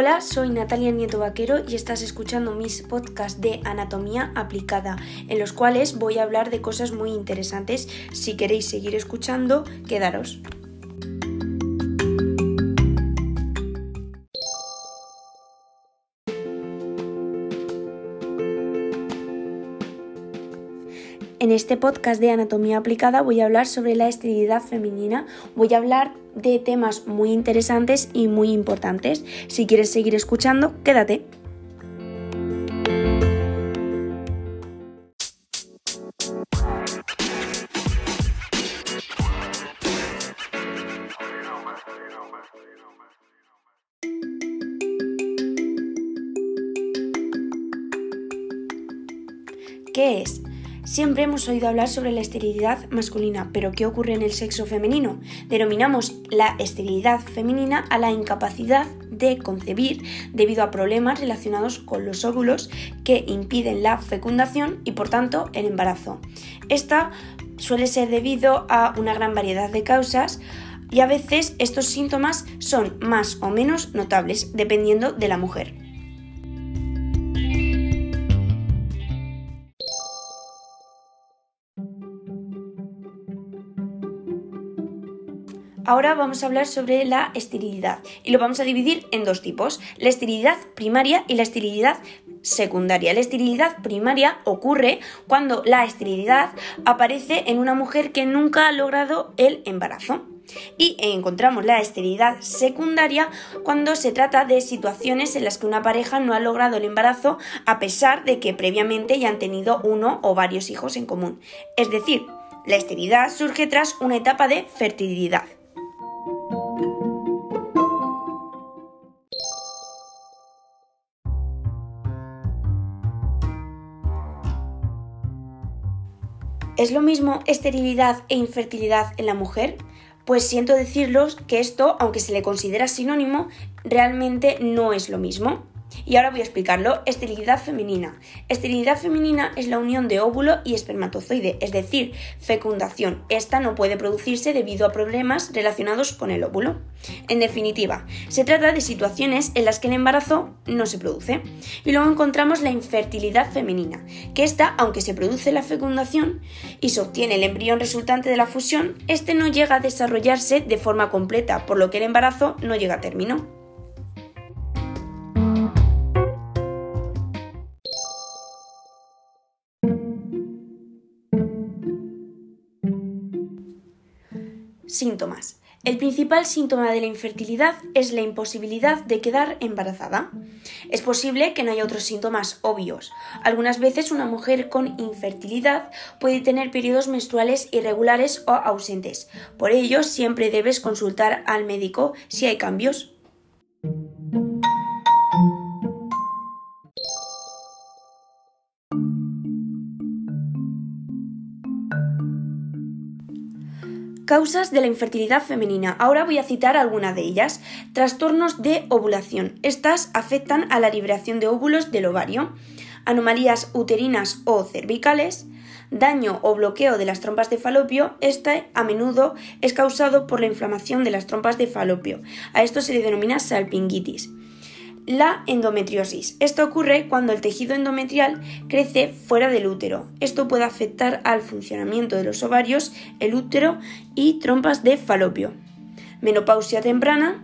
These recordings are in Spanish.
Hola, soy Natalia Nieto Vaquero y estás escuchando mis podcasts de anatomía aplicada, en los cuales voy a hablar de cosas muy interesantes. Si queréis seguir escuchando, quedaros. En este podcast de anatomía aplicada voy a hablar sobre la esterilidad femenina, voy a hablar de temas muy interesantes y muy importantes. Si quieres seguir escuchando, quédate. ¿Qué es? Siempre hemos oído hablar sobre la esterilidad masculina, pero ¿qué ocurre en el sexo femenino? Denominamos la esterilidad femenina a la incapacidad de concebir debido a problemas relacionados con los óvulos que impiden la fecundación y por tanto el embarazo. Esta suele ser debido a una gran variedad de causas y a veces estos síntomas son más o menos notables dependiendo de la mujer. Ahora vamos a hablar sobre la esterilidad y lo vamos a dividir en dos tipos, la esterilidad primaria y la esterilidad secundaria. La esterilidad primaria ocurre cuando la esterilidad aparece en una mujer que nunca ha logrado el embarazo. Y encontramos la esterilidad secundaria cuando se trata de situaciones en las que una pareja no ha logrado el embarazo a pesar de que previamente ya han tenido uno o varios hijos en común. Es decir, la esterilidad surge tras una etapa de fertilidad. ¿Es lo mismo esterilidad e infertilidad en la mujer? Pues siento deciros que esto, aunque se le considera sinónimo, realmente no es lo mismo. Y ahora voy a explicarlo. Esterilidad femenina. Esterilidad femenina es la unión de óvulo y espermatozoide, es decir, fecundación. Esta no puede producirse debido a problemas relacionados con el óvulo. En definitiva, se trata de situaciones en las que el embarazo no se produce. Y luego encontramos la infertilidad femenina, que esta, aunque se produce la fecundación y se obtiene el embrión resultante de la fusión, este no llega a desarrollarse de forma completa, por lo que el embarazo no llega a término. Síntomas. El principal síntoma de la infertilidad es la imposibilidad de quedar embarazada. Es posible que no haya otros síntomas obvios. Algunas veces una mujer con infertilidad puede tener periodos menstruales irregulares o ausentes. Por ello, siempre debes consultar al médico si hay cambios. Causas de la infertilidad femenina. Ahora voy a citar algunas de ellas. Trastornos de ovulación. Estas afectan a la liberación de óvulos del ovario. Anomalías uterinas o cervicales. Daño o bloqueo de las trompas de falopio. Este a menudo es causado por la inflamación de las trompas de falopio. A esto se le denomina salpingitis. La endometriosis. Esto ocurre cuando el tejido endometrial crece fuera del útero. Esto puede afectar al funcionamiento de los ovarios, el útero y trompas de falopio. Menopausia temprana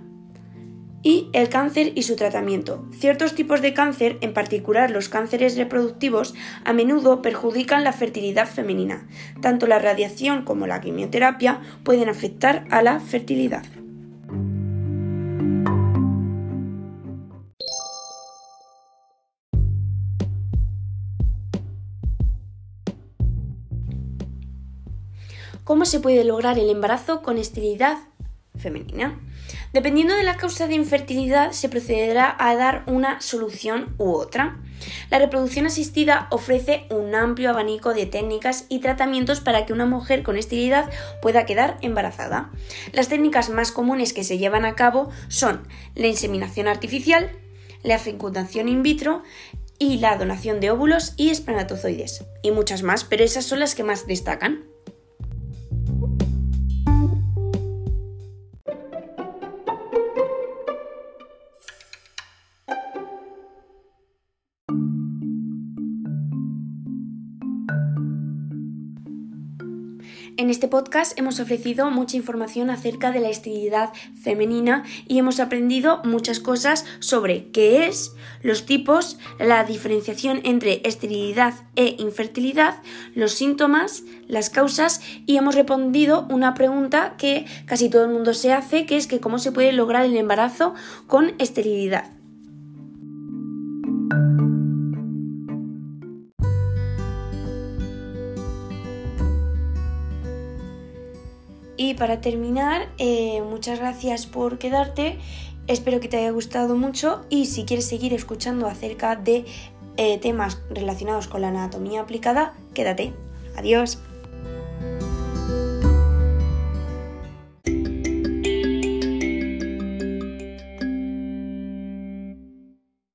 y el cáncer y su tratamiento. Ciertos tipos de cáncer, en particular los cánceres reproductivos, a menudo perjudican la fertilidad femenina. Tanto la radiación como la quimioterapia pueden afectar a la fertilidad. ¿Cómo se puede lograr el embarazo con esterilidad femenina? Dependiendo de la causa de infertilidad, se procederá a dar una solución u otra. La reproducción asistida ofrece un amplio abanico de técnicas y tratamientos para que una mujer con esterilidad pueda quedar embarazada. Las técnicas más comunes que se llevan a cabo son la inseminación artificial, la fecundación in vitro y la donación de óvulos y espermatozoides, y muchas más, pero esas son las que más destacan. En este podcast hemos ofrecido mucha información acerca de la esterilidad femenina y hemos aprendido muchas cosas sobre qué es, los tipos, la diferenciación entre esterilidad e infertilidad, los síntomas, las causas y hemos respondido una pregunta que casi todo el mundo se hace, que es que cómo se puede lograr el embarazo con esterilidad. Y para terminar, eh, muchas gracias por quedarte. Espero que te haya gustado mucho y si quieres seguir escuchando acerca de eh, temas relacionados con la anatomía aplicada, quédate. Adiós.